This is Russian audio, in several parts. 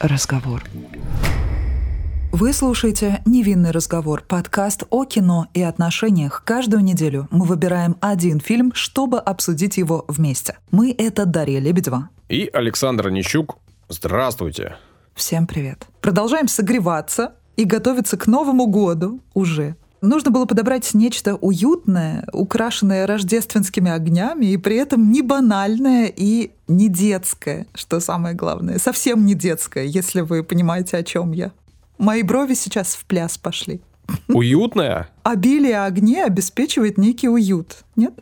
разговор. Вы слушаете «Невинный разговор» — подкаст о кино и отношениях. Каждую неделю мы выбираем один фильм, чтобы обсудить его вместе. Мы — это Дарья Лебедева. И Александр Нищук. Здравствуйте. Всем привет. Продолжаем согреваться и готовиться к Новому году уже. Нужно было подобрать нечто уютное, украшенное рождественскими огнями, и при этом не банальное и не детское, что самое главное. Совсем не детское, если вы понимаете, о чем я. Мои брови сейчас в пляс пошли. Уютная? Обилие огней обеспечивает некий уют, нет?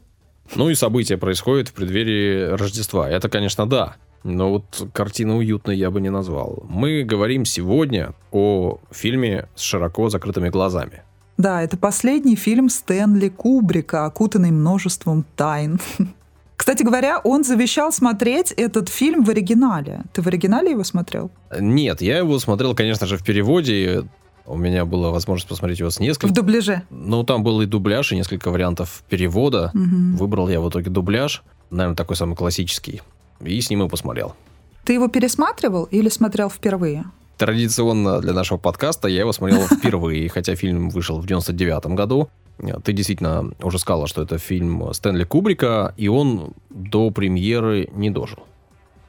Ну и события происходят в преддверии Рождества. Это, конечно, да. Но вот картина уютной я бы не назвал. Мы говорим сегодня о фильме с широко закрытыми глазами. Да, это последний фильм Стэнли Кубрика, окутанный множеством тайн. Кстати говоря, он завещал смотреть этот фильм в оригинале. Ты в оригинале его смотрел? Нет, я его смотрел, конечно же, в переводе. У меня была возможность посмотреть его с несколькими. В дубляже? Ну, там был и дубляж, и несколько вариантов перевода. Угу. Выбрал я в итоге дубляж, наверное, такой самый классический. И с ним и посмотрел. Ты его пересматривал или смотрел впервые? Традиционно для нашего подкаста я его смотрел впервые, хотя фильм вышел в 99 году. Ты действительно уже сказала, что это фильм Стэнли Кубрика, и он до премьеры не дожил.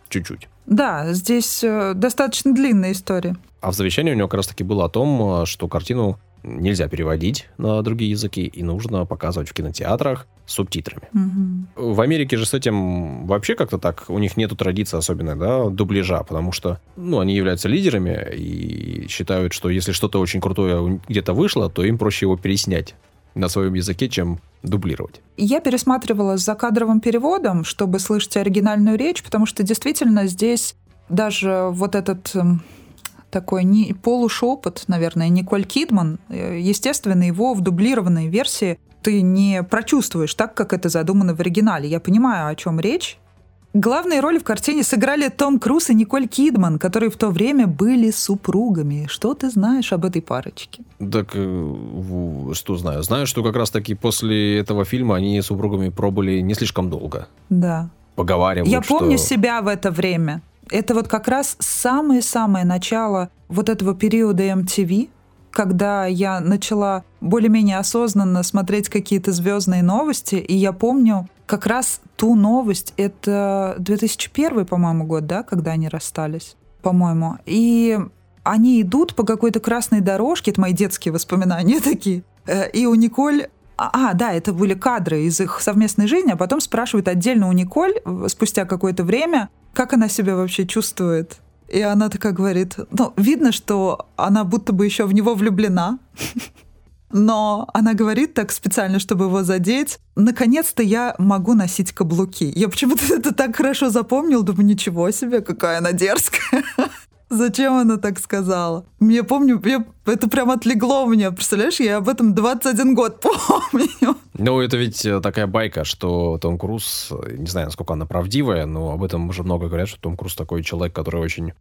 Чуть-чуть. Да, здесь э, достаточно длинная история. А в завещании у него как раз-таки было о том, что картину нельзя переводить на другие языки, и нужно показывать в кинотеатрах с субтитрами. Угу. В Америке же с этим вообще как-то так, у них нету традиции особенной, да, дубляжа, потому что, ну, они являются лидерами и считают, что если что-то очень крутое где-то вышло, то им проще его переснять на своем языке, чем дублировать. Я пересматривала с закадровым переводом, чтобы слышать оригинальную речь, потому что действительно здесь даже вот этот эм, такой не, полушепот, наверное, Николь Кидман. Э, естественно, его в дублированной версии ты не прочувствуешь так, как это задумано в оригинале. Я понимаю, о чем речь. Главные роли в картине сыграли Том Круз и Николь Кидман, которые в то время были супругами. Что ты знаешь об этой парочке? Так, э, что знаю? Знаю, что как раз-таки после этого фильма они супругами пробыли не слишком долго. Да. Поговаривают, Я помню что... себя в это время. Это вот как раз самое-самое начало вот этого периода MTV, когда я начала более-менее осознанно смотреть какие-то звездные новости, и я помню как раз ту новость, это 2001, по-моему, год, да, когда они расстались, по-моему. И они идут по какой-то красной дорожке, это мои детские воспоминания такие, э, и у Николь а, да, это были кадры из их совместной жизни, а потом спрашивают отдельно у Николь спустя какое-то время, как она себя вообще чувствует. И она такая говорит, ну, видно, что она будто бы еще в него влюблена. Но она говорит так специально, чтобы его задеть. Наконец-то я могу носить каблуки. Я почему-то это так хорошо запомнил, думаю, ничего себе, какая она дерзкая. Зачем она так сказала? Мне помню, я, это прям отлегло меня. Представляешь, я об этом 21 год помню. Ну, это ведь э, такая байка, что Том Круз, э, не знаю, насколько она правдивая, но об этом уже много говорят, что Том Круз такой человек, который очень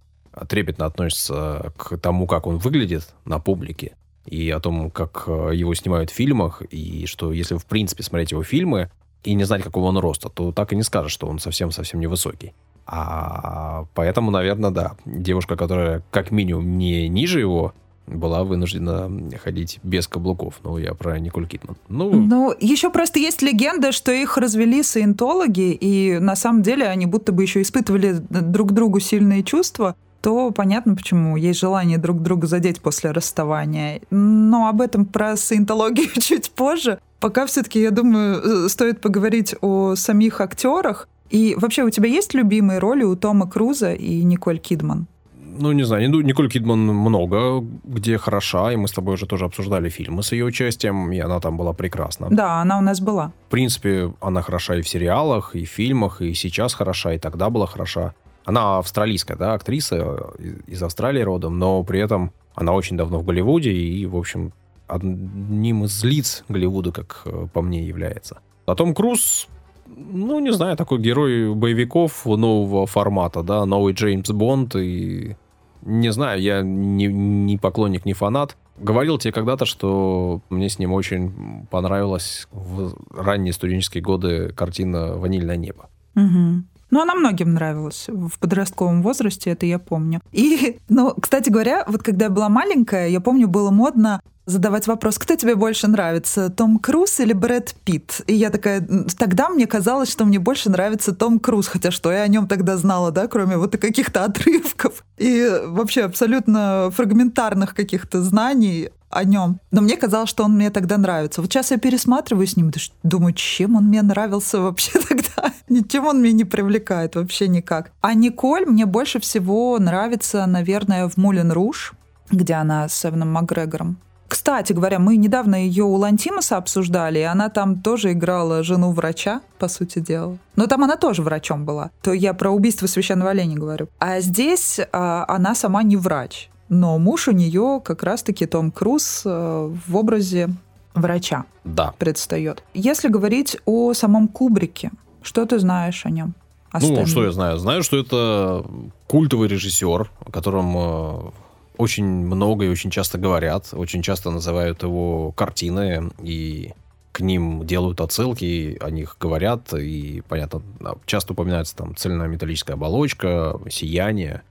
трепетно относится к тому, как он выглядит на публике, и о том, как э, его снимают в фильмах, и что если, в принципе, смотреть его фильмы и не знать, какого он роста, то так и не скажешь, что он совсем-совсем невысокий. А поэтому, наверное, да, девушка, которая как минимум не ниже его, была вынуждена ходить без каблуков. Ну, я про Николь Китман. Ну, ну, еще просто есть легенда, что их развели саентологи, и на самом деле они будто бы еще испытывали друг другу сильные чувства то понятно, почему есть желание друг друга задеть после расставания. Но об этом про саентологию чуть позже. Пока все-таки, я думаю, э, стоит поговорить о самих актерах. И вообще, у тебя есть любимые роли у Тома Круза и Николь Кидман? Ну, не знаю, Николь Кидман много, где хороша, и мы с тобой уже тоже обсуждали фильмы с ее участием, и она там была прекрасна. Да, она у нас была. В принципе, она хороша и в сериалах, и в фильмах, и сейчас хороша, и тогда была хороша. Она австралийская, да, актриса из Австралии родом, но при этом она очень давно в Голливуде и, в общем, одним из лиц Голливуда, как э, по мне, является. А Том Круз ну, не знаю, такой герой боевиков нового формата, да, новый Джеймс Бонд, и не знаю, я не, не поклонник, не фанат. Говорил тебе когда-то, что мне с ним очень понравилась в ранние студенческие годы картина «Ванильное небо». Угу. Ну, она многим нравилась в подростковом возрасте, это я помню. И, ну, кстати говоря, вот когда я была маленькая, я помню, было модно задавать вопрос, кто тебе больше нравится, Том Круз или Брэд Питт? И я такая, тогда мне казалось, что мне больше нравится Том Круз, хотя что я о нем тогда знала, да, кроме вот каких-то отрывков и вообще абсолютно фрагментарных каких-то знаний о нем. Но мне казалось, что он мне тогда нравится. Вот сейчас я пересматриваю с ним, думаю, чем он мне нравился вообще тогда? Ничем он меня не привлекает вообще никак. А Николь мне больше всего нравится, наверное, в Мулен Руш, где она с Эваном Макгрегором. Кстати говоря, мы недавно ее у Лантимуса обсуждали, и она там тоже играла жену врача, по сути дела. Но там она тоже врачом была. То я про убийство священного оленя говорю. А здесь а, она сама не врач. Но муж у нее как раз-таки Том Круз э, в образе врача да. предстает. Если говорить о самом Кубрике, что ты знаешь о нем? О ну, что я знаю? Знаю, что это культовый режиссер, о котором э, очень много и очень часто говорят, очень часто называют его картины, и к ним делают отсылки, о них говорят, и, понятно, часто упоминается там цельнометаллическая оболочка, сияние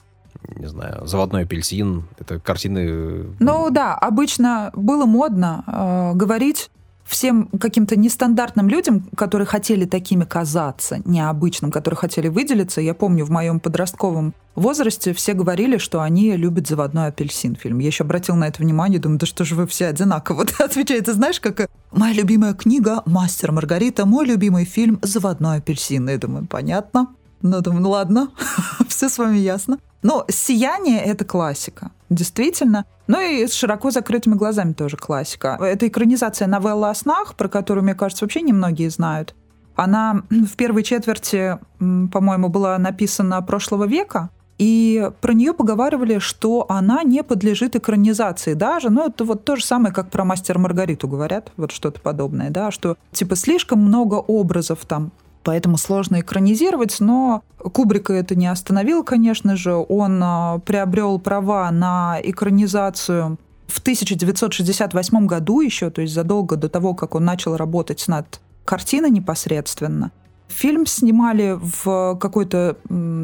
не знаю, «Заводной апельсин». Это картины... Ну да, обычно было модно э, говорить всем каким-то нестандартным людям, которые хотели такими казаться, необычным, которые хотели выделиться. Я помню, в моем подростковом возрасте все говорили, что они любят «Заводной апельсин» фильм. Я еще обратил на это внимание, думаю, да что же вы все одинаково отвечаете. Знаешь, как моя любимая книга «Мастер Маргарита», мой любимый фильм «Заводной апельсин». Я думаю, понятно. Ну, думаю, ну ладно, все с вами ясно. Но «Сияние» — это классика, действительно. Ну и с широко закрытыми глазами тоже классика. Это экранизация новеллы о снах, про которую, мне кажется, вообще немногие знают. Она в первой четверти, по-моему, была написана прошлого века, и про нее поговаривали, что она не подлежит экранизации даже. Ну, это вот то же самое, как про мастера Маргариту говорят, вот что-то подобное, да, что типа слишком много образов там поэтому сложно экранизировать, но Кубрика это не остановил, конечно же. Он а, приобрел права на экранизацию в 1968 году еще, то есть задолго до того, как он начал работать над картиной непосредственно. Фильм снимали в какой-то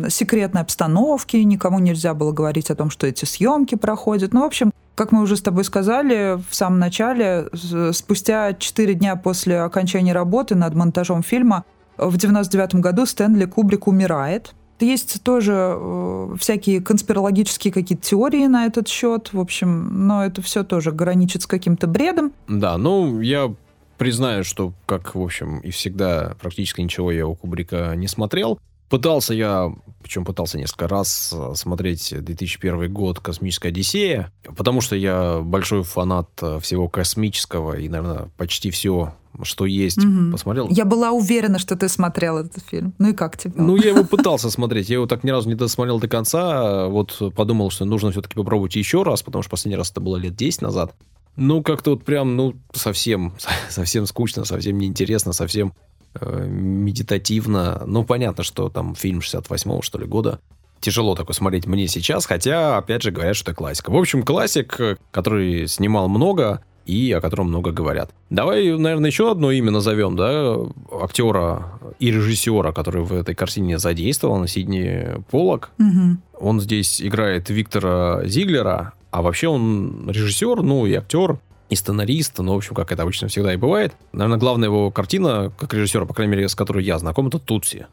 секретной обстановке, никому нельзя было говорить о том, что эти съемки проходят. Ну, в общем, как мы уже с тобой сказали в самом начале, спустя четыре дня после окончания работы над монтажом фильма в 99 году Стэнли Кубрик умирает. Есть тоже э, всякие конспирологические какие-то теории на этот счет. В общем, но это все тоже граничит с каким-то бредом. Да, ну, я признаю, что, как, в общем, и всегда, практически ничего я у Кубрика не смотрел. Пытался я, причем пытался несколько раз э, смотреть 2001 год «Космическая Одиссея», потому что я большой фанат э, всего космического и, наверное, почти все что есть, угу. посмотрел. Я была уверена, что ты смотрел этот фильм. Ну и как тебе? Ну, я его пытался смотреть. Я его так ни разу не досмотрел до конца. Вот подумал, что нужно все-таки попробовать еще раз, потому что последний раз это было лет 10 назад. Ну, как-то вот прям, ну, совсем, совсем скучно, совсем неинтересно, совсем э, медитативно. Ну, понятно, что там фильм 68-го, что ли, года. Тяжело такой смотреть мне сейчас, хотя, опять же, говорят, что это классика. В общем, классик, который снимал много, и о котором много говорят. Давай, наверное, еще одно имя назовем, да, актера и режиссера, который в этой картине задействован, Сидни Полок. Угу. Он здесь играет Виктора Зиглера, а вообще он режиссер, ну и актер, и сценарист, ну, в общем, как это обычно всегда и бывает. Наверное, главная его картина, как режиссера, по крайней мере, с которой я знаком, это «Тутси»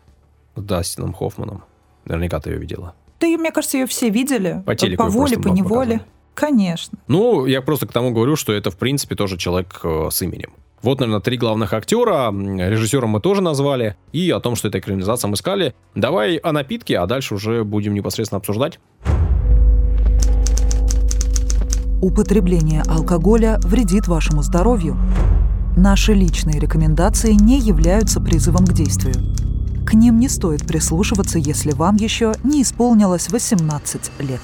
с Дастином Хоффманом. Наверняка ты ее видела. Да, мне кажется, ее все видели. По телеку По воле, по неволе. Показывали. Конечно. Ну, я просто к тому говорю, что это, в принципе, тоже человек э, с именем. Вот, наверное, три главных актера. Режиссера мы тоже назвали. И о том, что это экранизация, мы искали. Давай о напитке, а дальше уже будем непосредственно обсуждать. Употребление алкоголя вредит вашему здоровью. Наши личные рекомендации не являются призывом к действию. К ним не стоит прислушиваться, если вам еще не исполнилось 18 лет.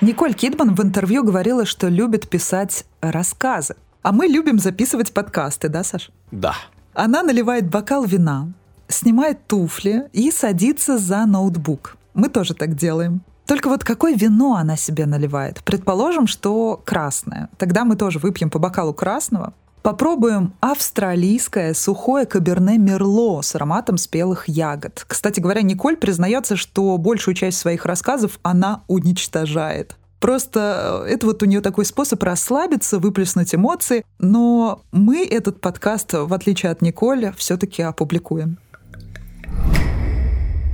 Николь Кидман в интервью говорила, что любит писать рассказы. А мы любим записывать подкасты, да, Саш? Да. Она наливает бокал вина, снимает туфли и садится за ноутбук. Мы тоже так делаем. Только вот какое вино она себе наливает? Предположим, что красное. Тогда мы тоже выпьем по бокалу красного. Попробуем австралийское сухое каберне Мерло с ароматом спелых ягод. Кстати говоря, Николь признается, что большую часть своих рассказов она уничтожает. Просто э, это вот у нее такой способ расслабиться, выплеснуть эмоции. Но мы этот подкаст, в отличие от Николя, все-таки опубликуем.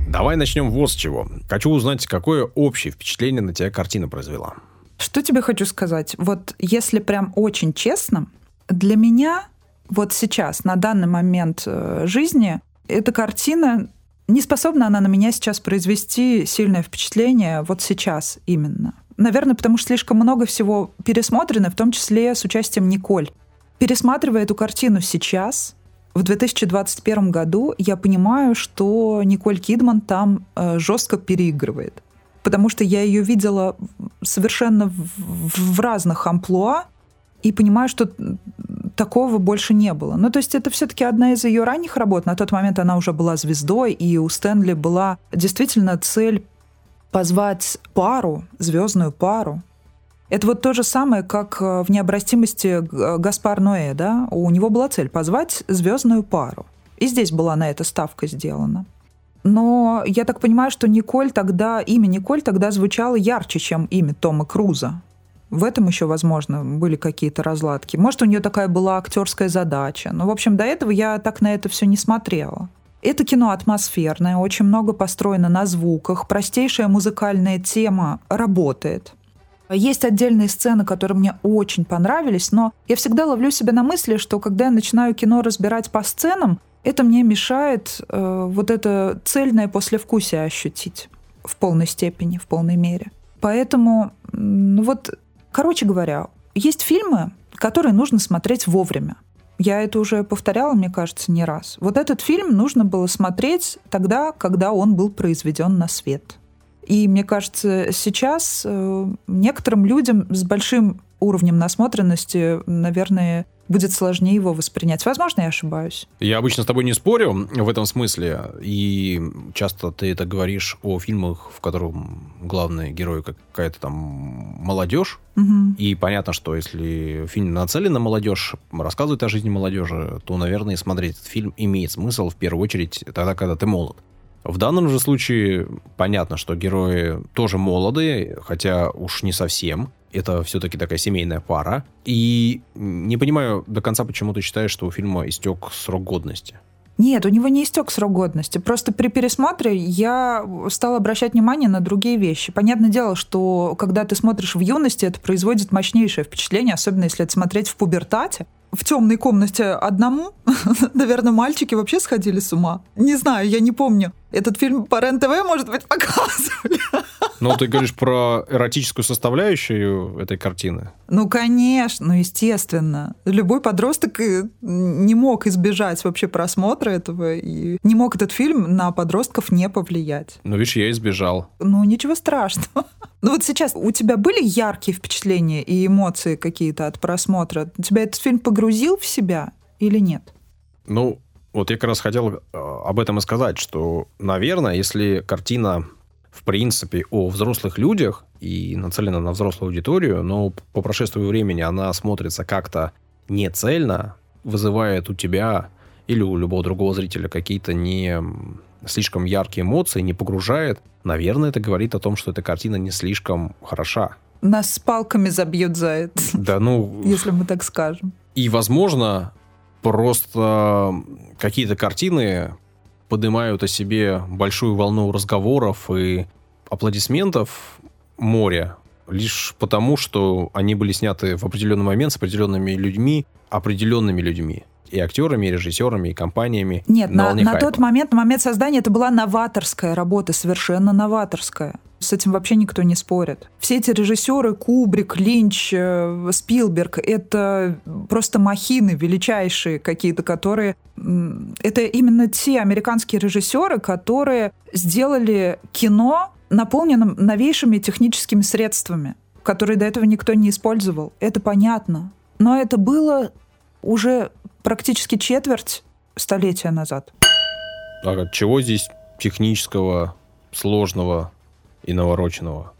Давай начнем вот с чего. Хочу узнать, какое общее впечатление на тебя картина произвела. Что тебе хочу сказать? Вот если прям очень честно, для меня вот сейчас, на данный момент э, жизни, эта картина, не способна она на меня сейчас произвести сильное впечатление вот сейчас именно. Наверное, потому что слишком много всего пересмотрено, в том числе с участием Николь. Пересматривая эту картину сейчас, в 2021 году, я понимаю, что Николь Кидман там э, жестко переигрывает. Потому что я ее видела совершенно в, в разных амплуа, и понимаю, что такого больше не было. Ну, то есть это все-таки одна из ее ранних работ. На тот момент она уже была звездой, и у Стэнли была действительно цель позвать пару, звездную пару. Это вот то же самое, как э, в необратимости Гаспар Ноэ, да? У него была цель позвать звездную пару. И здесь была на это ставка сделана. Но я так понимаю, что Николь тогда, имя Николь тогда звучало ярче, чем имя Тома Круза. В этом еще, возможно, были какие-то разладки. Может, у нее такая была актерская задача. Но, в общем, до этого я так на это все не смотрела. Это кино атмосферное, очень много построено на звуках, простейшая музыкальная тема работает. Есть отдельные сцены, которые мне очень понравились, но я всегда ловлю себя на мысли, что когда я начинаю кино разбирать по сценам, это мне мешает э, вот это цельное послевкусие ощутить в полной степени, в полной мере. Поэтому, ну вот Короче говоря, есть фильмы, которые нужно смотреть вовремя. Я это уже повторяла, мне кажется, не раз. Вот этот фильм нужно было смотреть тогда, когда он был произведен на свет. И мне кажется, сейчас э, некоторым людям с большим уровнем насмотренности, наверное, будет сложнее его воспринять. Возможно, я ошибаюсь. Я обычно с тобой не спорю в этом смысле. И часто ты это говоришь о фильмах, в котором главный герой какая-то там молодежь. Угу. И понятно, что если фильм нацелен на молодежь, рассказывает о жизни молодежи, то, наверное, смотреть этот фильм имеет смысл в первую очередь тогда, когда ты молод. В данном же случае понятно, что герои тоже молодые, хотя уж не совсем это все-таки такая семейная пара. И не понимаю до конца, почему ты считаешь, что у фильма истек срок годности. Нет, у него не истек срок годности. Просто при пересмотре я стала обращать внимание на другие вещи. Понятное дело, что когда ты смотришь в юности, это производит мощнейшее впечатление, особенно если это смотреть в пубертате в темной комнате одному, наверное, мальчики вообще сходили с ума. Не знаю, я не помню. Этот фильм по РЕН-ТВ, может быть, показывали. Ну, ты говоришь про эротическую составляющую этой картины. Ну, конечно, ну, естественно. Любой подросток не мог избежать вообще просмотра этого, и не мог этот фильм на подростков не повлиять. Ну, видишь, я избежал. Ну, ничего страшного. Ну вот сейчас у тебя были яркие впечатления и эмоции какие-то от просмотра? Тебя этот фильм погрузил в себя или нет? Ну, вот я как раз хотел э, об этом и сказать, что, наверное, если картина в принципе о взрослых людях и нацелена на взрослую аудиторию, но по прошествию времени она смотрится как-то не цельно, вызывает у тебя или у любого другого зрителя какие-то не слишком яркие эмоции, не погружает, наверное, это говорит о том, что эта картина не слишком хороша. Нас с палками забьют за это. Да, ну... Если мы так скажем. И, возможно, просто какие-то картины поднимают о себе большую волну разговоров и аплодисментов море лишь потому, что они были сняты в определенный момент с определенными людьми, определенными людьми и актерами, и режиссерами, и компаниями. Нет, на, на, на тот момент, на момент создания это была новаторская работа, совершенно новаторская. С этим вообще никто не спорит. Все эти режиссеры, Кубрик, Линч, э, Спилберг, это просто махины величайшие какие-то, которые... Это именно те американские режиссеры, которые сделали кино наполненным новейшими техническими средствами, которые до этого никто не использовал. Это понятно. Но это было уже практически четверть столетия назад. А чего здесь технического, сложного и навороченного?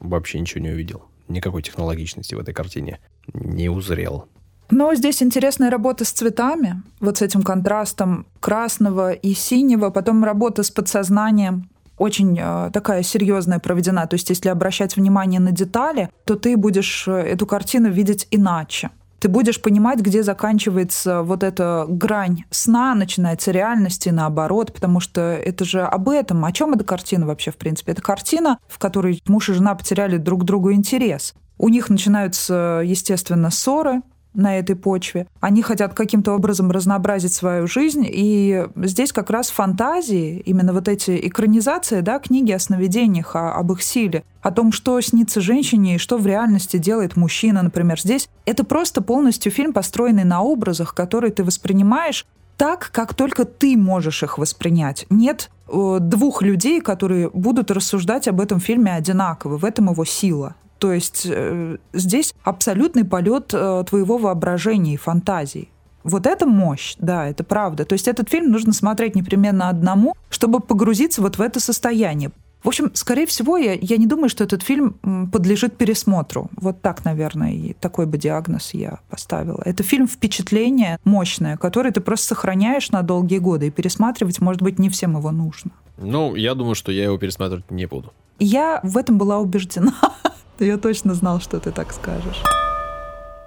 Вообще ничего не увидел. Никакой технологичности в этой картине не узрел. Но здесь интересная работа с цветами, вот с этим контрастом красного и синего, потом работа с подсознанием, очень э, такая серьезная проведена. То есть, если обращать внимание на детали, то ты будешь э, эту картину видеть иначе. Ты будешь понимать, где заканчивается вот эта грань сна, начинается реальность и наоборот, потому что это же об этом. О чем эта картина вообще, в принципе? Это картина, в которой муж и жена потеряли друг другу интерес. У них начинаются, естественно, ссоры, на этой почве. Они хотят каким-то образом разнообразить свою жизнь, и здесь как раз фантазии, именно вот эти экранизации, да, книги о сновидениях, о, об их силе, о том, что снится женщине и что в реальности делает мужчина, например, здесь, это просто полностью фильм, построенный на образах, которые ты воспринимаешь так, как только ты можешь их воспринять. Нет э, двух людей, которые будут рассуждать об этом фильме одинаково. В этом его сила. То есть э, здесь абсолютный полет э, твоего воображения и фантазии. Вот это мощь, да, это правда. То есть этот фильм нужно смотреть непременно одному, чтобы погрузиться вот в это состояние. В общем, скорее всего, я, я не думаю, что этот фильм подлежит пересмотру. Вот так, наверное, и такой бы диагноз я поставила. Это фильм впечатление мощное, которое ты просто сохраняешь на долгие годы, и пересматривать, может быть, не всем его нужно. Ну, я думаю, что я его пересматривать не буду. Я в этом была убеждена. Я точно знал, что ты так скажешь.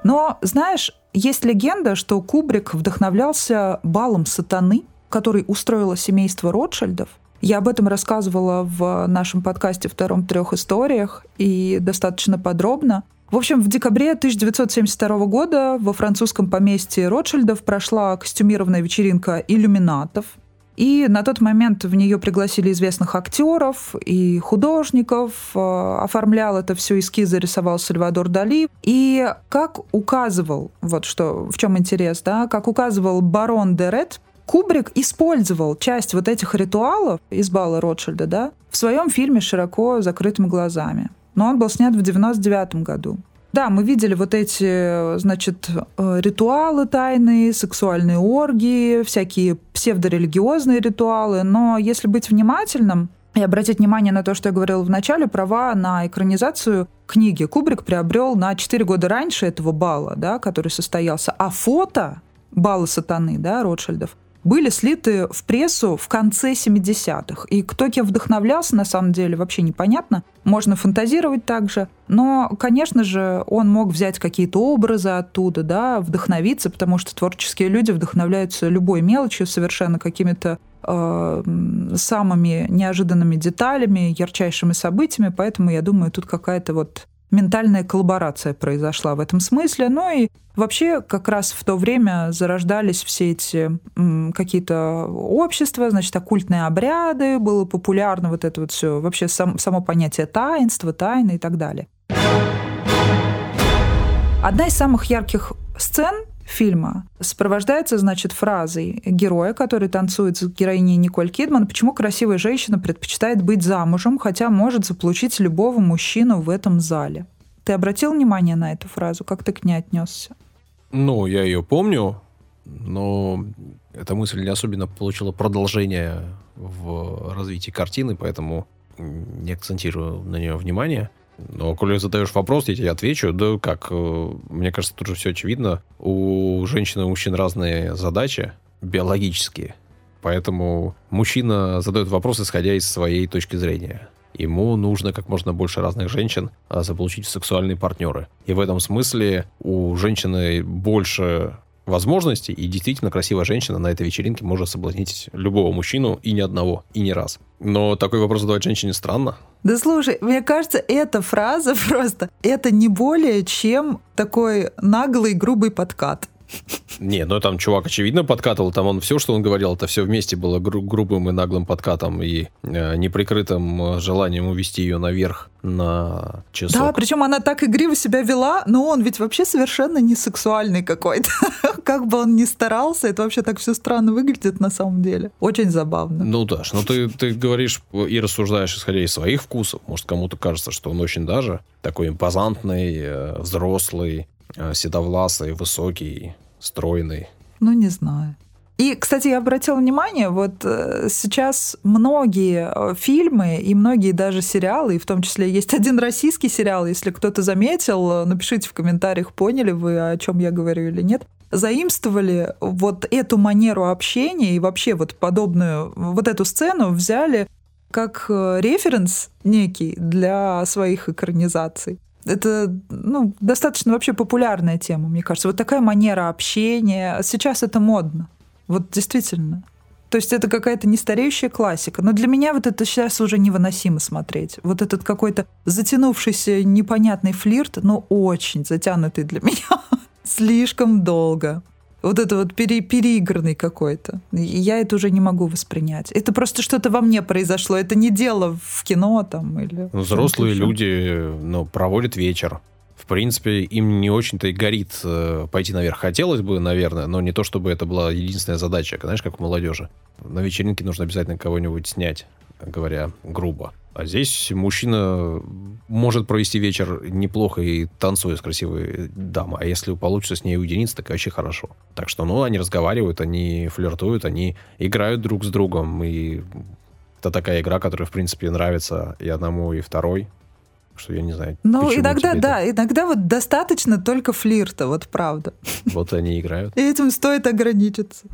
Но, знаешь, есть легенда, что Кубрик вдохновлялся балом сатаны, который устроило семейство Ротшильдов. Я об этом рассказывала в нашем подкасте «Втором трех историях» и достаточно подробно. В общем, в декабре 1972 года во французском поместье Ротшильдов прошла костюмированная вечеринка иллюминатов. И на тот момент в нее пригласили известных актеров и художников. Э, оформлял это все эскизы, рисовал Сальвадор Дали. И как указывал, вот что в чем интерес, да, как указывал барон Дерет, Кубрик использовал часть вот этих ритуалов из бала Ротшильда, да, в своем фильме «Широко закрытыми глазами». Но он был снят в 99 году. Да, мы видели вот эти, значит, э, ритуалы тайные, сексуальные оргии, всякие псевдорелигиозные ритуалы, но если быть внимательным, и обратить внимание на то, что я говорила в начале, права на экранизацию книги Кубрик приобрел на 4 года раньше этого бала, да, который состоялся. А фото бала сатаны, да, Ротшильдов, были слиты в прессу в конце 70-х. И кто кем вдохновлялся, на самом деле, вообще непонятно. Можно фантазировать также. Но, конечно же, он мог взять какие-то образы оттуда, да, вдохновиться, потому что творческие люди вдохновляются любой мелочью, совершенно какими-то э, самыми неожиданными деталями, ярчайшими событиями. Поэтому, я думаю, тут какая-то вот ментальная коллаборация произошла в этом смысле. Ну и вообще как раз в то время зарождались все эти какие-то общества, значит, оккультные обряды, было популярно вот это вот все, вообще сам, само понятие таинства, тайны и так далее. Одна из самых ярких сцен фильма сопровождается, значит, фразой героя, который танцует с героиней Николь Кидман, почему красивая женщина предпочитает быть замужем, хотя может заполучить любого мужчину в этом зале. Ты обратил внимание на эту фразу? Как ты к ней отнесся? Ну, я ее помню, но эта мысль не особенно получила продолжение в развитии картины, поэтому не акцентирую на нее внимание. Но, коли задаешь вопрос, я тебе отвечу. Да как, э, мне кажется, тут же все очевидно. У женщин и мужчин разные задачи биологические. Поэтому мужчина задает вопрос, исходя из своей точки зрения. Ему нужно как можно больше разных женщин а, заполучить в сексуальные партнеры. И в этом смысле у женщины больше возможностей, и действительно красивая женщина на этой вечеринке может соблазнить любого мужчину, и не одного, и не раз. Но такой вопрос задавать женщине странно. Да слушай, мне кажется, эта фраза просто, это не более чем такой наглый, грубый подкат. Не, ну там чувак очевидно подкатывал, там он все, что он говорил, это все вместе было гру- грубым и наглым подкатом и э, неприкрытым э, желанием увести ее наверх на часок. Да, причем она так игриво себя вела, но он ведь вообще совершенно не сексуальный какой-то. как бы он ни старался, это вообще так все странно выглядит на самом деле. Очень забавно. Ну, Даш, ну ты, ты говоришь и рассуждаешь, исходя из своих вкусов. Может, кому-то кажется, что он очень даже такой импозантный, э, взрослый, седовласый, высокий, стройный. Ну, не знаю. И, кстати, я обратила внимание, вот э, сейчас многие э, фильмы и многие даже сериалы, и в том числе есть один российский сериал, если кто-то заметил, э, напишите в комментариях, поняли вы, о чем я говорю или нет, заимствовали вот эту манеру общения и вообще вот подобную, вот эту сцену взяли как референс некий для своих экранизаций. Это ну, достаточно вообще популярная тема, мне кажется. Вот такая манера общения. Сейчас это модно. Вот действительно. То есть это какая-то нестареющая классика. Но для меня вот это сейчас уже невыносимо смотреть. Вот этот какой-то затянувшийся непонятный флирт, но очень затянутый для меня. Слишком долго. Вот это вот пере, переигранный какой-то. Я это уже не могу воспринять. Это просто что-то во мне произошло. Это не дело в кино там или... Взрослые люди ну, проводят вечер в принципе, им не очень-то и горит э, пойти наверх. Хотелось бы, наверное, но не то, чтобы это была единственная задача. Знаешь, как у молодежи. На вечеринке нужно обязательно кого-нибудь снять, говоря грубо. А здесь мужчина может провести вечер неплохо и танцуя с красивой дамой. А если получится с ней уединиться, так вообще хорошо. Так что, ну, они разговаривают, они флиртуют, они играют друг с другом. И это такая игра, которая, в принципе, нравится и одному, и второй что я не знаю. Ну, иногда, да, это... иногда вот достаточно только флирта, вот правда. Вот они играют. И этим стоит ограничиться.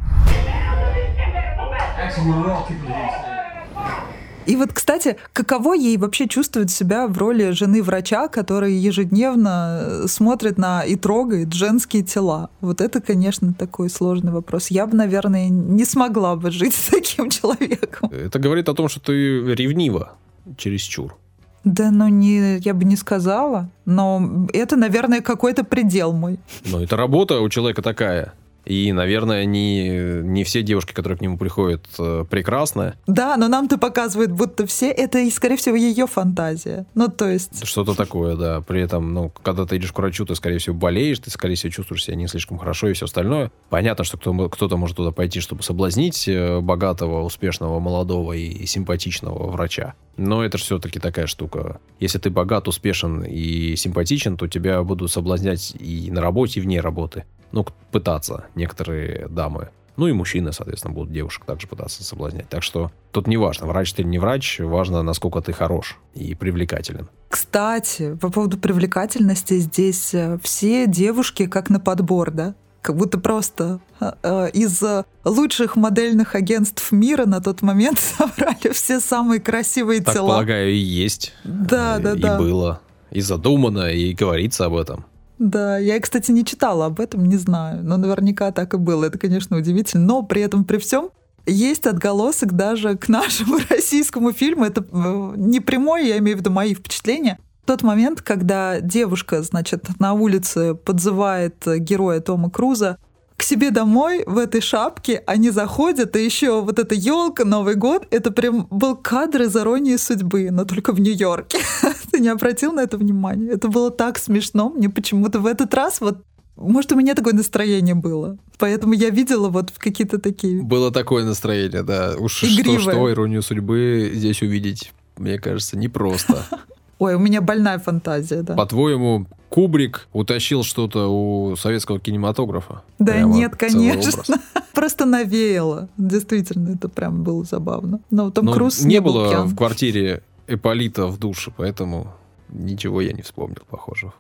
И вот, кстати, каково ей вообще чувствовать себя в роли жены врача, который ежедневно смотрит на и трогает женские тела? Вот это, конечно, такой сложный вопрос. Я бы, наверное, не смогла бы жить с таким человеком. Это говорит о том, что ты ревнива чересчур. Да, ну не, я бы не сказала, но это, наверное, какой-то предел мой. Ну, это работа у человека такая. И, наверное, не, не все девушки, которые к нему приходят, э, прекрасны. Да, но нам-то показывают, будто все это, и, скорее всего, ее фантазия. Ну, то есть... Что-то такое, да. При этом, ну, когда ты идешь к врачу, ты, скорее всего, болеешь, ты, скорее всего, чувствуешь себя не слишком хорошо и все остальное. Понятно, что кто, кто-то может туда пойти, чтобы соблазнить э, богатого, успешного, молодого и симпатичного врача. Но это же все-таки такая штука. Если ты богат, успешен и симпатичен, то тебя будут соблазнять и на работе, и вне работы ну, пытаться некоторые дамы. Ну и мужчины, соответственно, будут девушек также пытаться соблазнять. Так что тут не важно, врач ты или не врач, важно, насколько ты хорош и привлекателен. Кстати, по поводу привлекательности здесь э, все девушки как на подбор, да? Как будто просто э, э из лучших модельных агентств мира на тот момент собрали все самые красивые так, тела. полагаю, и есть. Да, да, и да. И было. И задумано, и говорится об этом. Да, я, кстати, не читала об этом, не знаю, но наверняка так и было. Это, конечно, удивительно. Но при этом, при всем, есть отголосок даже к нашему российскому фильму. Это э, не прямой, я имею в виду мои впечатления. Тот момент, когда девушка, значит, на улице подзывает героя Тома Круза к себе домой в этой шапке, они заходят, и еще вот эта елка, Новый год, это прям был кадр из «Иронии судьбы», но только в Нью-Йорке. Ты не обратил на это внимание? Это было так смешно. Мне почему-то в этот раз вот может, у меня такое настроение было. Поэтому я видела вот какие-то такие... Было такое настроение, да. Уж что-что, иронию судьбы здесь увидеть, мне кажется, непросто. Ой, у меня больная фантазия, да. По-твоему, Кубрик утащил что-то у советского кинематографа? Да Прямо нет, конечно. Просто навеяло. Действительно, это прям было забавно. Но Том Но Круз не, не было пьян. в квартире Эполита в душе, поэтому ничего я не вспомнил похожего.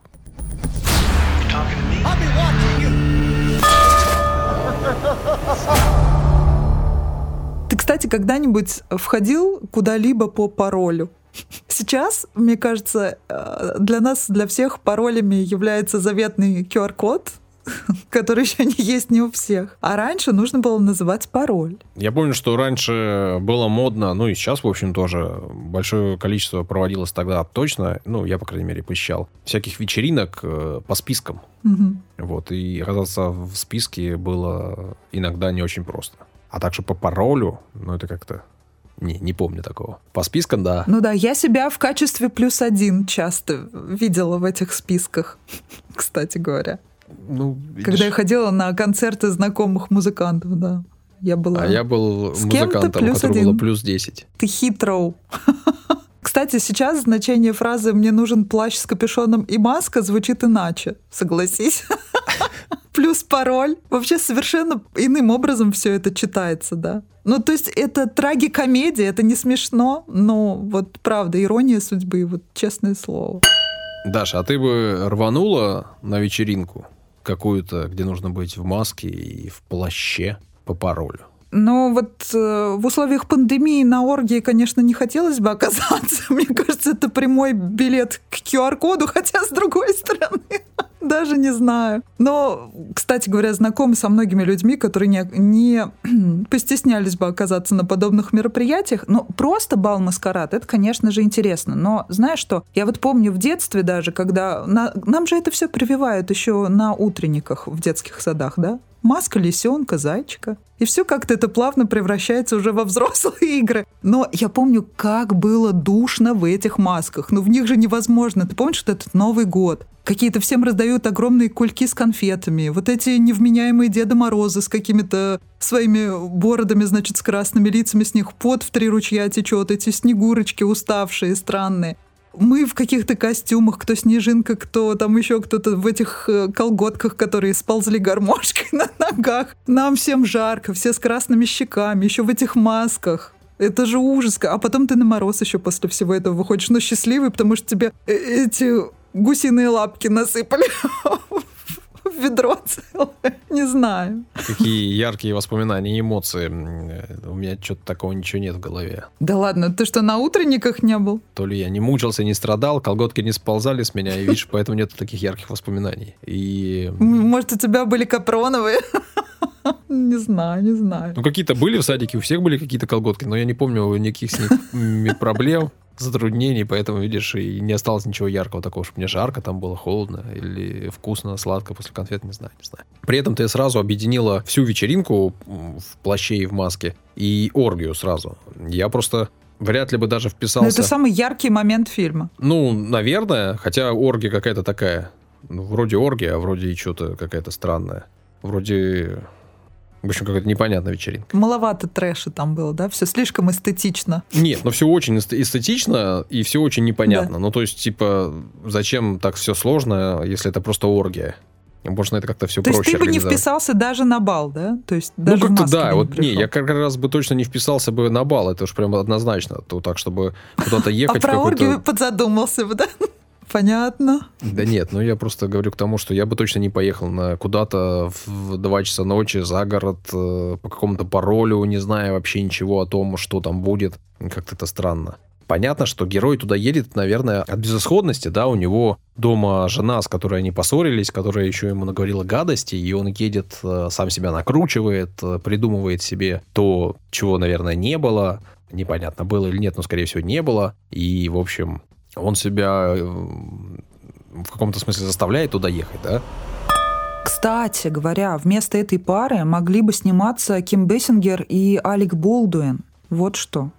Ты, кстати, когда-нибудь входил куда-либо по паролю? Сейчас, мне кажется, э, для нас, для всех паролями является заветный QR-код, который еще не есть не у всех. А раньше нужно было называть пароль. Я помню, что раньше было модно, ну и сейчас, в общем, тоже большое количество проводилось тогда точно, ну, я, по крайней мере, посещал, всяких вечеринок э, по спискам. Угу. Вот, и оказаться в списке было иногда не очень просто. А также по паролю, ну, это как-то не, не помню такого. По спискам, да. Ну да, я себя в качестве плюс один часто видела в этих списках, кстати говоря. Ну, видишь... Когда я ходила на концерты знакомых музыкантов, да. Я была... А я был С музыкантом, у которого было плюс 10. Ты хитроу. Кстати, сейчас значение фразы «мне нужен плащ с капюшоном и маска» звучит иначе, согласись. плюс пароль. Вообще совершенно иным образом все это читается, да. Ну, то есть это трагикомедия, это не смешно, но вот правда, ирония судьбы, вот честное слово. Даша, а ты бы рванула на вечеринку какую-то, где нужно быть в маске и в плаще по паролю? Но вот э, в условиях пандемии на оргии, конечно, не хотелось бы оказаться. Мне кажется, это прямой билет к QR-коду, хотя с другой стороны, даже не знаю. Но, кстати говоря, знакомы со многими людьми, которые не, не постеснялись бы оказаться на подобных мероприятиях. Но просто бал-маскарад, это, конечно же, интересно. Но знаешь что, я вот помню в детстве даже, когда... На, нам же это все прививают еще на утренниках в детских садах, да? Маска лисенка, зайчика. И все как-то это плавно превращается уже во взрослые игры. Но я помню, как было душно в этих масках. Ну, в них же невозможно. Ты помнишь, что этот Новый год? Какие-то всем раздают огромные кульки с конфетами. Вот эти невменяемые Деда Морозы с какими-то своими бородами, значит, с красными лицами, с них пот в три ручья течет. Эти снегурочки уставшие, странные мы в каких-то костюмах, кто снежинка, кто там еще кто-то в этих э, колготках, которые сползли гармошкой на ногах. Нам всем жарко, все с красными щеками, еще в этих масках. Это же ужас. А потом ты на мороз еще после всего этого выходишь, но счастливый, потому что тебе э, эти гусиные лапки насыпали ведро целое. Не знаю. Какие яркие воспоминания и эмоции. У меня что-то такого ничего нет в голове. Да ладно, ты что, на утренниках не был? То ли я не мучился, не страдал, колготки не сползали с меня, и видишь, поэтому нет таких ярких воспоминаний. И... Может, у тебя были капроновые? Не знаю, не знаю. Ну, какие-то были в садике, у всех были какие-то колготки, но я не помню никаких с них проблем затруднений, поэтому, видишь, и не осталось ничего яркого такого, чтобы мне жарко там было, холодно или вкусно, сладко после конфет, не знаю, не знаю. При этом ты сразу объединила всю вечеринку в плаще и в маске и оргию сразу. Я просто вряд ли бы даже вписался... Но это самый яркий момент фильма. Ну, наверное, хотя оргия какая-то такая, ну, вроде оргия, а вроде и что-то какая-то странная. Вроде в общем, какая-то непонятная вечеринка. Маловато трэша там было, да? Все слишком эстетично. Нет, но все очень эстетично и все очень непонятно. Да. Ну, то есть, типа, зачем так все сложно, если это просто оргия? Можно это как-то все То проще есть ты бы не вписался даже на бал, да? То есть ну, даже ну, как-то да. Не вот, не, я как раз бы точно не вписался бы на бал. Это уж прям однозначно. То так, чтобы куда-то ехать. А про оргию подзадумался бы, да? Понятно. Да нет, ну я просто говорю к тому, что я бы точно не поехал на куда-то в 2 часа ночи за город э, по какому-то паролю, не зная вообще ничего о том, что там будет. Как-то это странно. Понятно, что герой туда едет, наверное, от безысходности, да, у него дома жена, с которой они поссорились, которая еще ему наговорила гадости, и он едет, э, сам себя накручивает, э, придумывает себе то, чего, наверное, не было, непонятно, было или нет, но, скорее всего, не было, и, в общем, он себя э, в каком-то смысле заставляет туда ехать, да? Кстати говоря, вместо этой пары могли бы сниматься Ким Бессингер и Алек Болдуин. Вот что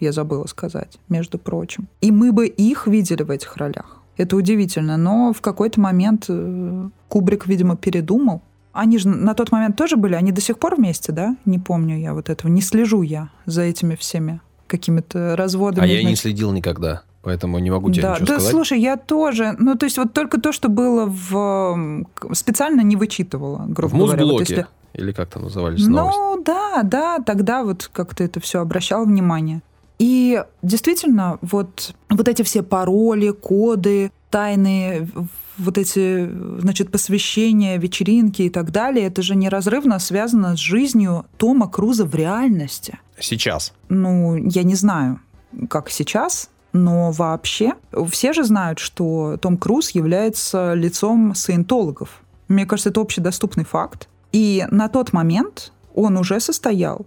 я забыла сказать, между прочим. И мы бы их видели в этих ролях. Это удивительно, но в какой-то момент э, Кубрик, видимо, передумал. Они же на тот момент тоже были, они до сих пор вместе, да? Не помню я вот этого, не слежу я за этими всеми какими-то разводами. А я не следил никогда поэтому не могу тебе да, ничего да, сказать. Да, слушай, я тоже. Ну, то есть вот только то, что было в... Специально не вычитывала, грубо в говоря. Вот если... Или как там назывались Ну, новости? да, да, тогда вот как-то это все обращал внимание. И действительно, вот, вот эти все пароли, коды, тайные вот эти, значит, посвящения, вечеринки и так далее, это же неразрывно связано с жизнью Тома Круза в реальности. Сейчас? Ну, я не знаю, как сейчас, но вообще все же знают, что Том Круз является лицом саентологов. Мне кажется, это общедоступный факт. И на тот момент он уже состоял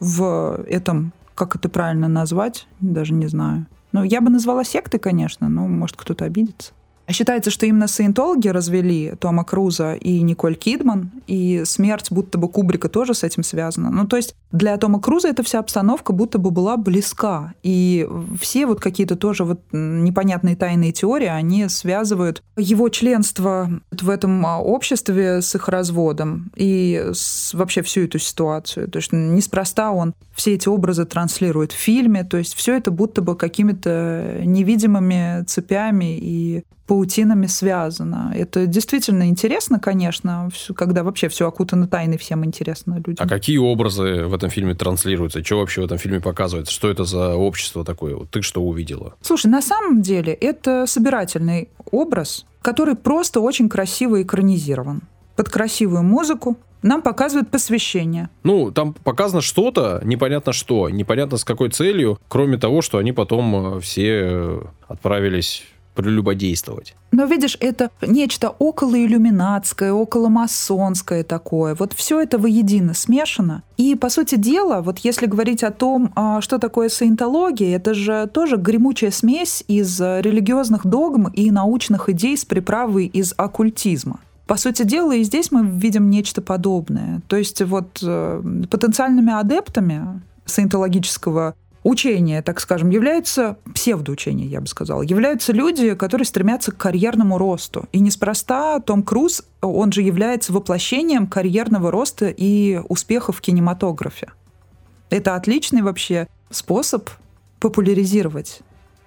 в этом, как это правильно назвать, даже не знаю. Ну, я бы назвала сектой, конечно, но может кто-то обидится. Считается, что именно саентологи развели Тома Круза и Николь Кидман, и смерть будто бы Кубрика тоже с этим связана. Ну, то есть для Тома Круза эта вся обстановка будто бы была близка. И все вот какие-то тоже вот непонятные тайные теории, они связывают его членство в этом а, обществе с их разводом и с, вообще всю эту ситуацию. То есть неспроста он все эти образы транслирует в фильме, то есть все это будто бы какими-то невидимыми цепями и паутинами связано. Это действительно интересно, конечно, когда вообще все окутано тайной, всем интересно людям. А какие образы в этом фильме транслируются? Что вообще в этом фильме показывается? Что это за общество такое? Ты что увидела? Слушай, на самом деле это собирательный образ, который просто очень красиво экранизирован. Под красивую музыку, нам показывают посвящение. Ну, там показано что-то, непонятно что, непонятно с какой целью, кроме того, что они потом э, все э, отправились прелюбодействовать. Но видишь, это нечто около иллюминатское, около масонское такое. Вот все это воедино смешано. И, по сути дела, вот если говорить о том, а, что такое саентология, это же тоже гремучая смесь из религиозных догм и научных идей с приправой из оккультизма. По сути дела, и здесь мы видим нечто подобное. То есть вот э, потенциальными адептами саентологического учения, так скажем, являются псевдоучения, я бы сказала, являются люди, которые стремятся к карьерному росту. И неспроста Том Круз, он же является воплощением карьерного роста и успеха в кинематографе. Это отличный вообще способ популяризировать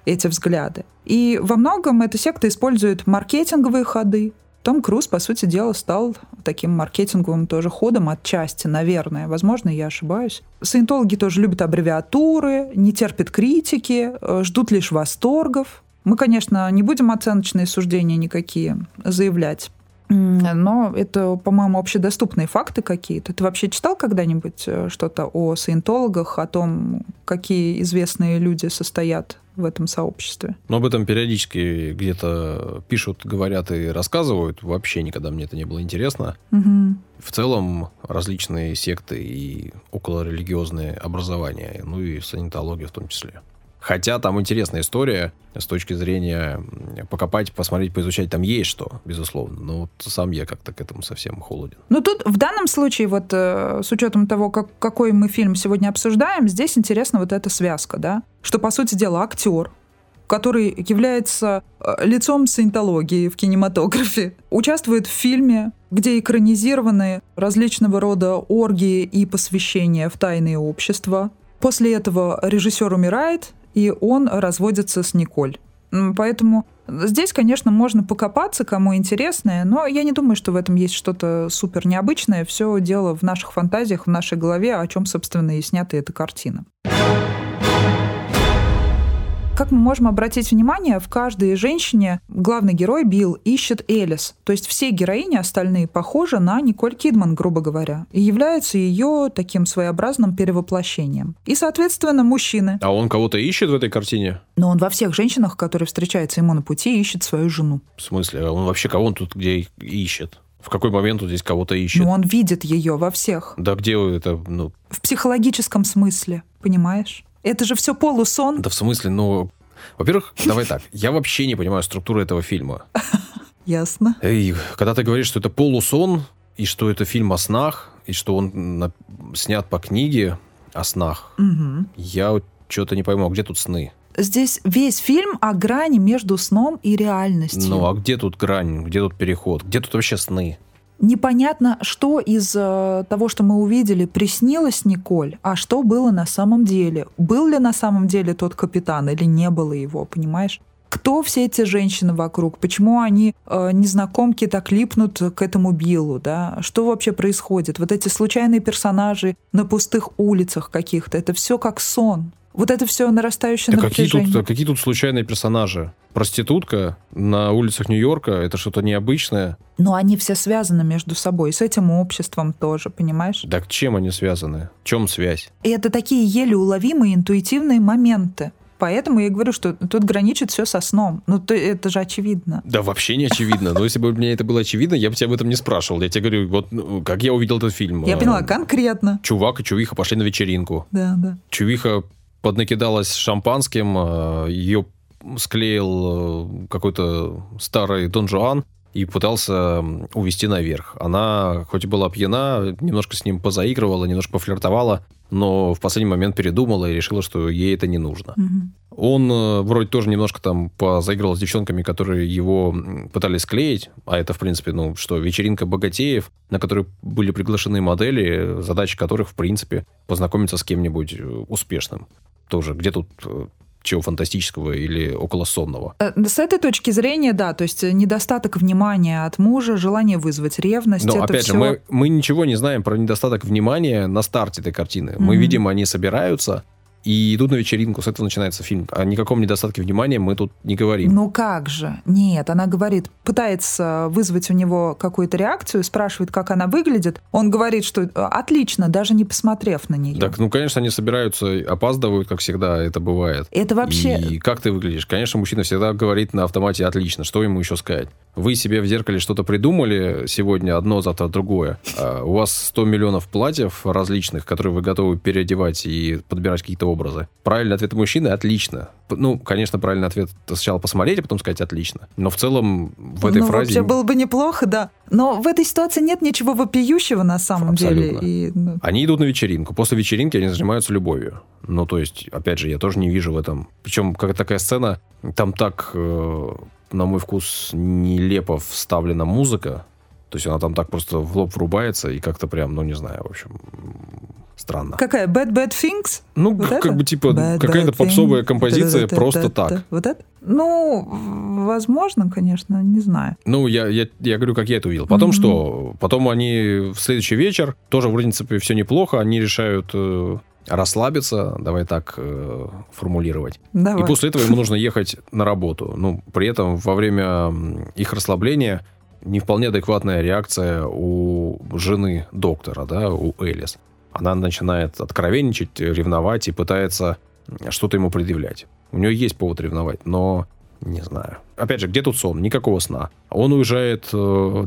эти взгляды. И во многом эта секта использует маркетинговые ходы, том Круз, по сути дела, стал таким маркетинговым тоже ходом отчасти, наверное. Возможно, я ошибаюсь. Саентологи тоже любят аббревиатуры, не терпят критики, э, ждут лишь восторгов. Мы, конечно, не будем оценочные суждения никакие заявлять. Но это, по-моему, общедоступные факты какие-то. Ты вообще читал когда-нибудь э, что-то о саентологах, о том, какие известные люди состоят в этом сообществе. Но об этом периодически где-то пишут, говорят и рассказывают. Вообще никогда мне это не было интересно. Угу. В целом различные секты и околорелигиозные образования, ну и санитология в том числе. Хотя там интересная история с точки зрения покопать, посмотреть, поизучать, там есть что, безусловно. Но вот сам я как-то к этому совсем холоден. Ну тут в данном случае, вот э, с учетом того, как, какой мы фильм сегодня обсуждаем, здесь интересна вот эта связка, да, что, по сути дела, актер, который является э, лицом саентологии в кинематографе, участвует в фильме, где экранизированы различного рода оргии и посвящения в тайные общества. После этого режиссер умирает, и он разводится с Николь. Поэтому здесь, конечно, можно покопаться, кому интересно, но я не думаю, что в этом есть что-то супер необычное. Все дело в наших фантазиях, в нашей голове, о чем, собственно, и снята эта картина. Как мы можем обратить внимание, в каждой женщине главный герой Билл ищет Элис. То есть все героини остальные похожи на Николь Кидман, грубо говоря, и являются ее таким своеобразным перевоплощением. И, соответственно, мужчины. А он кого-то ищет в этой картине? Но он во всех женщинах, которые встречаются ему на пути, ищет свою жену. В смысле? А он вообще кого он тут где ищет? В какой момент он здесь кого-то ищет? Ну, он видит ее во всех. Да где это, ну... В психологическом смысле, понимаешь? Это же все полусон. Да в смысле, ну... Во-первых, давай так. Я вообще не понимаю структуру этого фильма. Ясно. И когда ты говоришь, что это полусон, и что это фильм о снах, и что он на... снят по книге о снах, угу. я что-то не пойму, а где тут сны? Здесь весь фильм о грани между сном и реальностью. Ну, а где тут грань? Где тут переход? Где тут вообще сны? Непонятно, что из э, того, что мы увидели, приснилось Николь, а что было на самом деле. Был ли на самом деле тот капитан или не было его, понимаешь? Кто все эти женщины вокруг? Почему они, э, незнакомки, так липнут к этому Биллу? Да? Что вообще происходит? Вот эти случайные персонажи на пустых улицах каких-то, это все как сон. Вот это все нарастающее да напряжение. Какие тут, какие тут случайные персонажи? Проститутка на улицах Нью-Йорка, это что-то необычное. Но они все связаны между собой, с этим обществом тоже, понимаешь? Да к чем они связаны? В чем связь? И это такие еле уловимые интуитивные моменты. Поэтому я говорю, что тут граничит все со сном. Ну, то, это же очевидно. Да, вообще не очевидно. Но если бы мне это было очевидно, я бы тебя об этом не спрашивал. Я тебе говорю, вот ну, как я увидел этот фильм. Я поняла, конкретно. Чувак и Чувиха пошли на вечеринку. Да, да. Чувиха поднакидалась шампанским, э, ее склеил э, какой-то старый Дон Жуан и пытался увести наверх. Она, хоть и была пьяна, немножко с ним позаигрывала, немножко пофлиртовала, но в последний момент передумала и решила, что ей это не нужно. Угу. Он э, вроде тоже немножко там позаигрывал с девчонками, которые его пытались склеить, а это, в принципе, ну что, вечеринка богатеев, на которой были приглашены модели, задача которых, в принципе, познакомиться с кем-нибудь успешным тоже, где тут э, чего фантастического или околосонного. Э, с этой точки зрения, да, то есть недостаток внимания от мужа, желание вызвать ревность. Но опять все... же, мы, мы ничего не знаем про недостаток внимания на старте этой картины. Мы Мгм. видим, они собираются и идут на вечеринку, с этого начинается фильм. О никаком недостатке внимания мы тут не говорим. Ну как же? Нет, она говорит, пытается вызвать у него какую-то реакцию, спрашивает, как она выглядит. Он говорит, что э, отлично, даже не посмотрев на нее. Так, ну, конечно, они собираются, опаздывают, как всегда это бывает. Это вообще... И как ты выглядишь? Конечно, мужчина всегда говорит на автомате «отлично». Что ему еще сказать? Вы себе в зеркале что-то придумали сегодня, одно, завтра другое. А у вас 100 миллионов платьев различных, которые вы готовы переодевать и подбирать какие-то образы. Правильный ответ мужчины – отлично. Ну, конечно, правильный ответ – сначала посмотреть, а потом сказать «отлично». Но в целом в этой ну, фразе... вообще было бы неплохо, да. Но в этой ситуации нет ничего вопиющего на самом деле. Абсолютно. И, ну, Они идут на вечеринку. После вечеринки они занимаются любовью. Ну, то есть, опять же, я тоже не вижу в этом. Причем, как такая сцена, там так, э, на мой вкус, нелепо вставлена музыка. То есть она там так просто в лоб врубается и как-то прям, ну, не знаю, в общем, странно. Какая? Bad Bad Things? Ну, Вот как это? бы, типа, какая-то попсовая Thing. композиция Да-да-да-да-да-да. просто так. Вот это? Ну, возможно, конечно, не знаю. Ну, я, я, я говорю, как я это увидел. Потом Мгм. что? Потом они в следующий вечер, тоже, в принципе, все неплохо, они решают э, расслабиться, давай так э, формулировать. Давай. И после этого ему нужно ехать на работу. Ну, при этом во время их расслабления не вполне адекватная реакция у жены доктора, да, у Элис. Она начинает откровенничать, ревновать и пытается что-то ему предъявлять. У нее есть повод ревновать, но не знаю. Опять же, где тут сон? Никакого сна. Он уезжает э,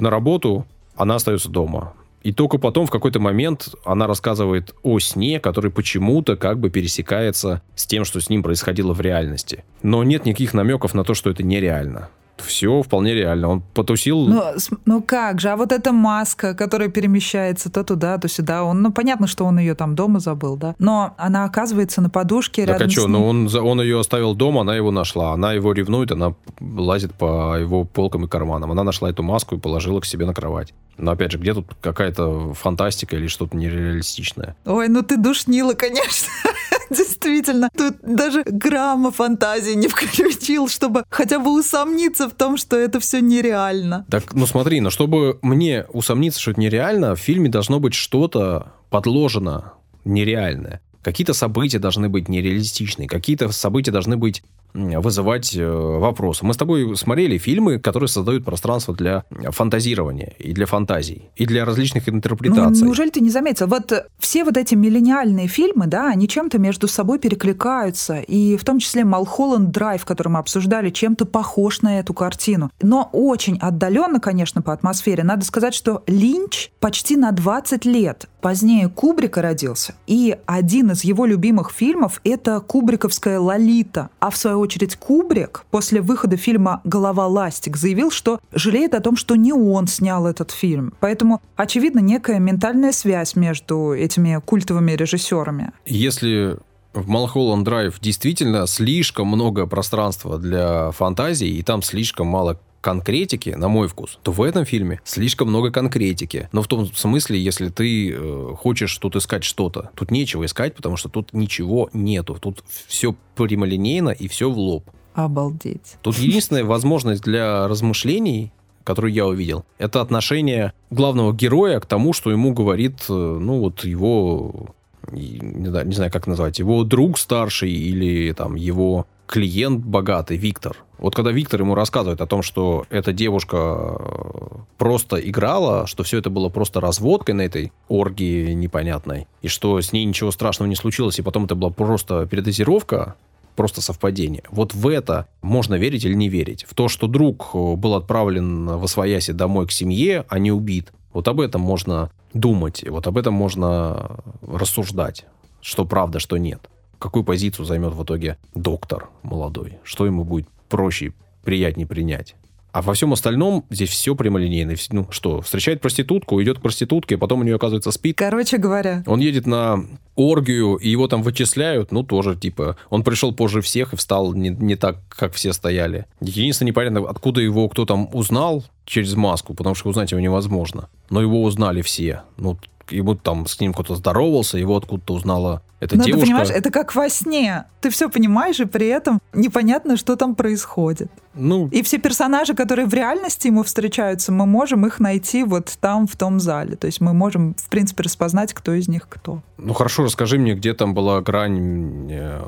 на работу, она остается дома. И только потом, в какой-то момент, она рассказывает о сне, который почему-то как бы пересекается с тем, что с ним происходило в реальности. Но нет никаких намеков на то, что это нереально. Все вполне реально. Он потусил... Ну, с- ну как же, а вот эта маска, которая перемещается то туда, то сюда, он, ну понятно, что он ее там дома забыл, да, но она оказывается на подушке так рядом а что, ну он, он ее оставил дома, она его нашла. Она его ревнует, она лазит по его полкам и карманам. Она нашла эту маску и положила к себе на кровать. Но опять же, где тут какая-то фантастика или что-то нереалистичное? Ой, ну ты душнила, конечно. Действительно, тут даже грамма фантазии не включил, чтобы хотя бы усомниться в том, что это все нереально. Так, ну смотри, но чтобы мне усомниться, что это нереально, в фильме должно быть что-то подложено нереальное. Какие-то события должны быть нереалистичные, какие-то события должны быть вызывать э, вопросы. Мы с тобой смотрели фильмы, которые создают пространство для фантазирования и для фантазий, и для различных Ну, интерпретаций. неужели ты не заметил? Вот все вот эти миллениальные фильмы, да, они чем-то между собой перекликаются. И в том числе Малхолланд Драйв, который мы обсуждали, чем-то похож на эту картину. Но очень отдаленно, конечно, по атмосфере. Надо сказать, что Линч почти на 20 лет позднее Кубрика родился. И один из его любимых фильмов — это кубриковская «Лолита». А в свою очередь Кубрик после выхода фильма «Голова ластик» заявил, что жалеет о том, что не он снял этот фильм. Поэтому, очевидно, некая ментальная связь между этими культовыми режиссерами. Если в Малхолланд Драйв действительно слишком много пространства для фантазии, и там слишком мало конкретики, на мой вкус, то в этом фильме слишком много конкретики. Но в том смысле, если ты э, хочешь тут искать что-то, тут нечего искать, потому что тут ничего нету. Тут все прямолинейно и все в лоб. Обалдеть. Тут единственная возможность для размышлений, которую я увидел, это отношение главного героя к тому, что ему говорит, э, ну, вот его, не знаю, не знаю, как назвать, его друг старший или там его клиент богатый, Виктор. Вот когда Виктор ему рассказывает о том, что эта девушка э, просто играла, что все это было просто разводкой на этой оргии непонятной, и что с ней ничего страшного не случилось, и потом это была просто передозировка, просто совпадение. Вот в это можно верить или не верить. В то, что друг э, был отправлен в Освояси домой к семье, а не убит. Вот об этом можно думать, вот об этом можно рассуждать, что правда, что нет. Какую позицию займет в итоге доктор молодой, что ему будет проще, приятнее принять. А во всем остальном здесь все прямолинейно. Ну что, встречает проститутку, идет к проститутке, потом у нее оказывается спит, Короче говоря, он едет на оргию, и его там вычисляют, ну, тоже, типа, он пришел позже всех и встал не, не так, как все стояли. Единственное, непонятно, откуда его кто там узнал через маску, потому что узнать его невозможно. Но его узнали все. Ну, ему там с ним кто-то здоровался, его откуда-то узнала эта Но девушка. ты понимаешь, это как во сне. Ты все понимаешь, и при этом непонятно, что там происходит. Ну, И все персонажи, которые в реальности ему встречаются, мы можем их найти вот там, в том зале. То есть мы можем, в принципе, распознать, кто из них кто. ну хорошо, расскажи мне, где там была грань, э,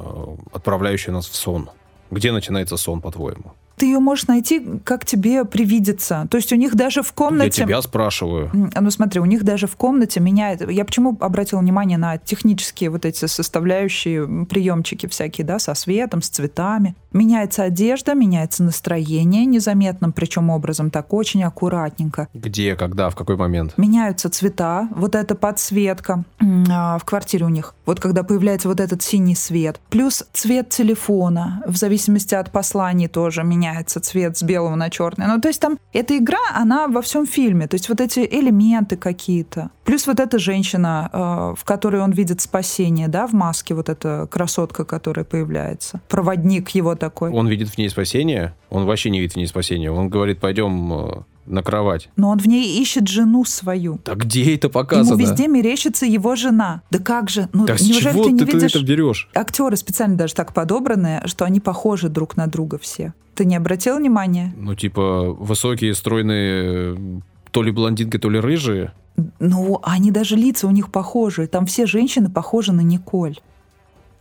отправляющая нас в сон. Где начинается сон, по-твоему? Ты ее можешь найти, как тебе привидится. То есть у них даже в комнате... Я тебя спрашиваю. Ну смотри, у них даже в комнате меняет. Я почему обратила внимание на технические вот эти составляющие приемчики всякие, да, со светом, с цветами. Меняется одежда, меняется настроение незаметным, причем образом так очень аккуратненько. Где, когда, в какой момент? Меняются цвета, вот эта подсветка а, в квартире у них. Вот когда появляется вот этот синий свет. Плюс цвет телефона, в зависимости от посланий тоже меняется цвет с белого на черный. Ну, то есть там эта игра, она во всем фильме. То есть вот эти элементы какие-то. Плюс вот эта женщина, э, в которой он видит спасение, да, в маске, вот эта красотка, которая появляется. Проводник его такой. Он видит в ней спасение? Он вообще не видит в ней спасения. Он говорит, пойдем э, на кровать. Но он в ней ищет жену свою. Да где это Ему показано? везде мерещится его жена. Да как же? Ну, с неужели чего ты не ты видишь? это берешь? Актеры специально даже так подобраны, что они похожи друг на друга все. Ты не обратил внимания? Ну, типа, высокие, стройные, то ли блондинки, то ли рыжие. Ну, они даже лица у них похожи. Там все женщины похожи на Николь.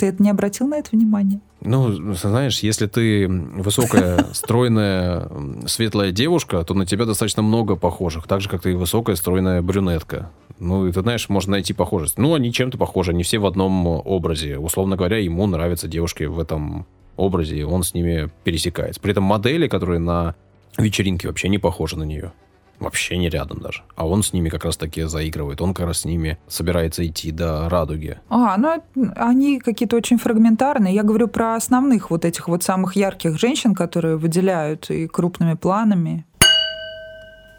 Ты это не обратил на это внимание? Ну, знаешь, если ты высокая, стройная, светлая девушка, то на тебя достаточно много похожих. Так же, как ты и высокая, стройная брюнетка. Ну, и ты знаешь, можно найти похожесть. Ну, они чем-то похожи, они все в одном образе. Условно говоря, ему нравятся девушки в этом образе, и он с ними пересекается. При этом модели, которые на вечеринке вообще не похожи на нее. Вообще не рядом даже. А он с ними как раз таки заигрывает. Он как раз с ними собирается идти до радуги. А, ну это- они какие-то очень фрагментарные. Я говорю про основных вот этих вот самых ярких женщин, которые выделяют и крупными планами.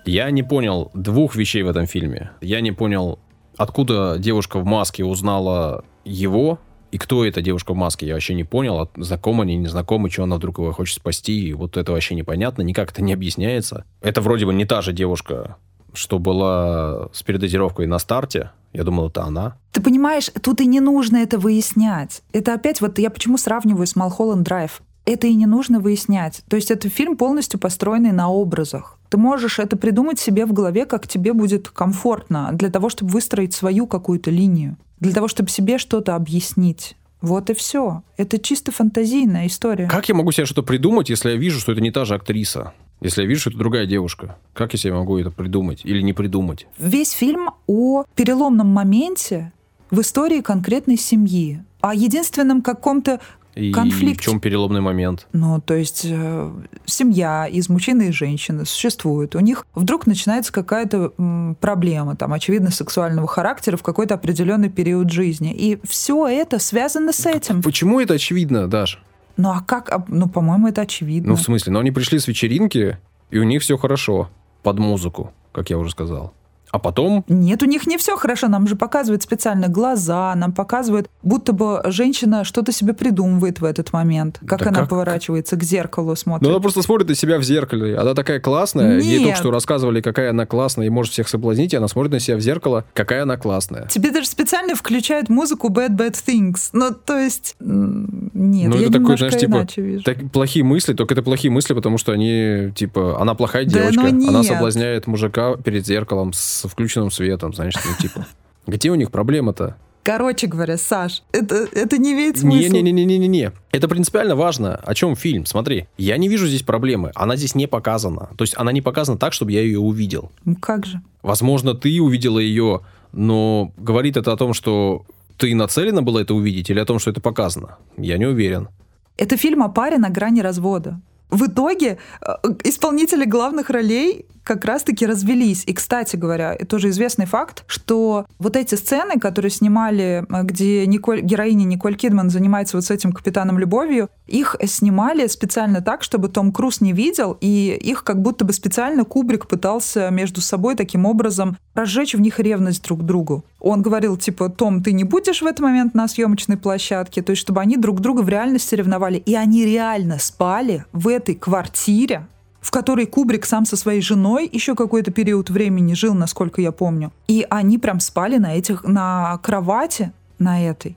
Я не понял двух вещей в этом фильме. Я не понял, откуда девушка в маске узнала его, и кто эта девушка в маске, я вообще не понял. От- Знакомы они, не знакомы, что она вдруг его хочет спасти, и вот это вообще непонятно, никак это не объясняется. Это вроде бы не та же девушка, что была с передозировкой на старте. Я думал, это она. Ты понимаешь, тут и не нужно это выяснять. Это опять вот я почему сравниваю с Малхолланд Драйв. Это и не нужно выяснять. То есть это фильм полностью построенный на образах. Ты можешь это придумать себе в голове, как тебе будет комфортно, для того, чтобы выстроить свою какую-то линию, для того, чтобы себе что-то объяснить. Вот и все. Это чисто фантазийная история. Как я могу себе что-то придумать, если я вижу, что это не та же актриса? Если я вижу, что это другая девушка? Как я себе могу это придумать или не придумать? Весь фильм о переломном моменте в истории конкретной семьи, о единственном каком-то И Конфликт. в чем переломный момент? Ну, то есть э, семья из мужчины и женщины существует. У них вдруг начинается какая-то м, проблема, там, очевидно, сексуального характера в какой-то определенный период жизни. И все это связано с этим. Почему это очевидно, Даш? Ну, а как? а, Ну, по-моему, это очевидно. Ну, в смысле, но они пришли с вечеринки, и у них все хорошо. Под музыку, как я уже сказал. А потом... Нет, у них не все хорошо. Нам же показывают специально глаза, нам показывают, будто бы женщина что-то себе придумывает в этот момент. Как Да она как- поворачивается к зеркалу, Ну, смотрит. она просто смотрит на себя в зеркале. Она такая классная. Ей Нет. только что рассказывали, какая она классная и может всех соблазнить. И она смотрит на себя в зеркало, какая она классная. Тебе даже специально включают музыку Bad Bad Things. Ну, то есть... Нет, ну, я это такой, знаешь, типа... вижу. так- плохие мысли, только это плохие мысли, потому что они, типа, она плохая Да девочка. ну Она соблазняет мужика перед зеркалом с включенным светом, знаешь, ну, типа... Где у них проблема-то? Короче говоря, Саш, это, это не имеет смысла. Не-не-не-не-не-не. Это принципиально важно. О чем фильм? Смотри, я не вижу здесь проблемы. Она здесь не показана. То есть она не показана так, чтобы я ее увидел. Ну, как же? Возможно, ты увидела ее, но говорит это о том, что ты нацелена была это увидеть, или о том, что это показано? Я не уверен. Это фильм о паре на грани развода. В итоге э, исполнители главных ролей как раз-таки развелись. И, кстати говоря, это тоже известный факт, что вот эти сцены, которые снимали, э, где Николь, героиня Николь Кидман занимается вот с этим капитаном любовью, их снимали специально так, чтобы Том Круз не видел, и их как будто бы специально Кубрик пытался между собой таким образом разжечь в них ревность друг к другу. Он говорил, типа, Том, ты не будешь в этот момент на съемочной площадке, то есть чтобы они друг друга в реальности ревновали. И они реально спали в этой квартире, в которой Кубрик сам со своей женой еще какой-то период времени жил, насколько я помню. И они прям спали на этих, на кровати, на этой,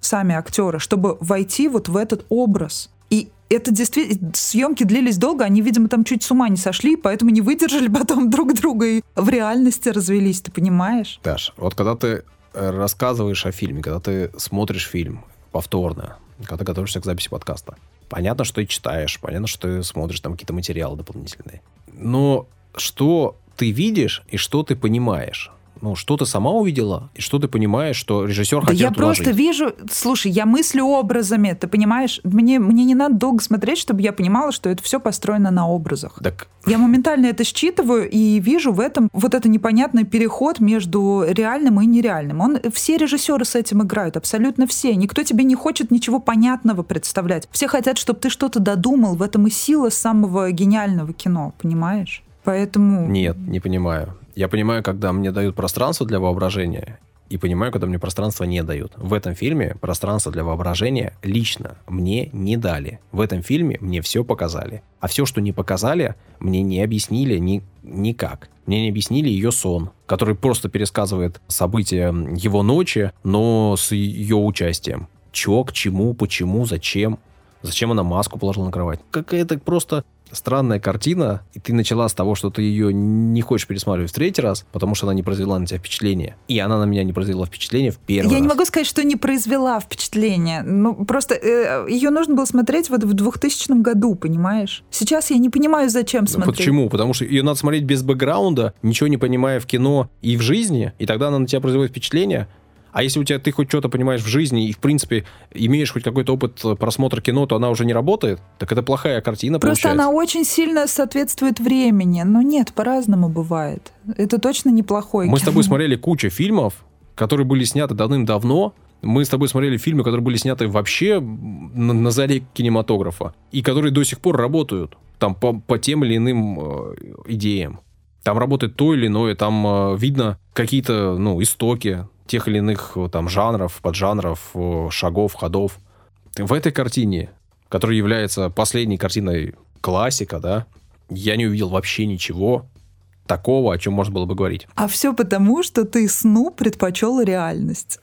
сами актеры, чтобы войти вот в этот образ. И это действительно, съемки длились долго, они, видимо, там чуть с ума не сошли, поэтому не выдержали потом друг друга и в реальности развелись, ты понимаешь? Даш, вот когда ты э, рассказываешь о фильме, когда ты смотришь фильм повторно, когда готовишься к записи подкаста, понятно, что ты читаешь, понятно, что ты смотришь там какие-то материалы дополнительные. Но что ты видишь и что ты понимаешь? Ну, что ты сама увидела, и что ты понимаешь, что режиссер да хотел Я просто жить. вижу, слушай, я мыслю образами, ты понимаешь? Мне, мне не надо долго смотреть, чтобы я понимала, что это все построено на образах. Так... Я моментально это считываю и вижу в этом вот это непонятный переход между реальным и нереальным. Он, все режиссеры с этим играют, абсолютно все. Никто тебе не хочет ничего понятного представлять. Все хотят, чтобы ты что-то додумал. В этом и сила самого гениального кино, понимаешь? Поэтому... Нет, не понимаю. Я понимаю, когда мне дают пространство для воображения, и понимаю, когда мне пространство не дают. В этом фильме пространство для воображения лично мне не дали. В этом фильме мне все показали. А все, что не показали, мне не объяснили ни, никак. Мне не объяснили ее сон, который просто пересказывает события его ночи, но с ее участием. Че, к чему, почему, зачем. Зачем она маску положила на кровать? Какая-то просто странная картина, и ты начала с того, что ты ее не хочешь пересматривать в третий раз, потому что она не произвела на тебя впечатление. И она на меня не произвела впечатление в первый Я раз. не могу сказать, что не произвела впечатление. Ну, просто э, ее нужно было смотреть вот в 2000 году, понимаешь? Сейчас я не понимаю, зачем ну, смотреть. Почему? Потому что ее надо смотреть без бэкграунда, ничего не понимая в кино и в жизни, и тогда она на тебя производит впечатление. А если у тебя ты хоть что-то понимаешь в жизни и, в принципе, имеешь хоть какой-то опыт просмотра кино, то она уже не работает, так это плохая картина Просто получается. она очень сильно соответствует времени. Но нет, по-разному бывает. Это точно неплохой Мы кино. с тобой смотрели кучу фильмов, которые были сняты давным-давно, мы с тобой смотрели фильмы, которые были сняты вообще на, на заре кинематографа, и которые до сих пор работают там по, по тем или иным э, идеям. Там работает то или иное, там э, видно какие-то, ну, истоки, тех или иных э, там жанров, поджанров, э, шагов, ходов. В этой картине, которая является последней картиной классика, да, я не увидел вообще ничего такого, о чем можно было бы говорить. А все потому, что ты сну предпочел реальность.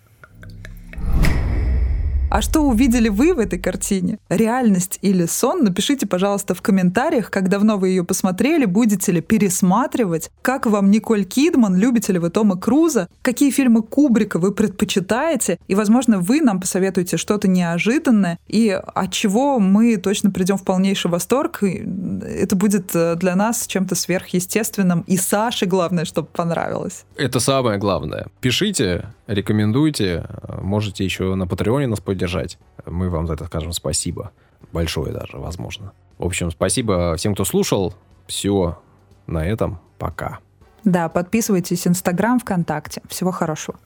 А что увидели вы в этой картине? Реальность или сон? Напишите, пожалуйста, в комментариях, как давно вы ее посмотрели, будете ли пересматривать, как вам Николь Кидман, любите ли вы Тома Круза, какие фильмы Кубрика вы предпочитаете, и, возможно, вы нам посоветуете что-то неожиданное, и от чего мы точно придем в полнейший восторг, и это будет э, для нас чем-то сверхъестественным, и Саше главное, чтобы понравилось. Это самое главное. Пишите, рекомендуйте, можете еще на Патреоне нас поддержать. Мы вам за это скажем спасибо. Большое даже, возможно. В общем, спасибо всем, кто слушал. Все на этом. Пока. Да, подписывайтесь Инстаграм, ВКонтакте. Всего хорошего.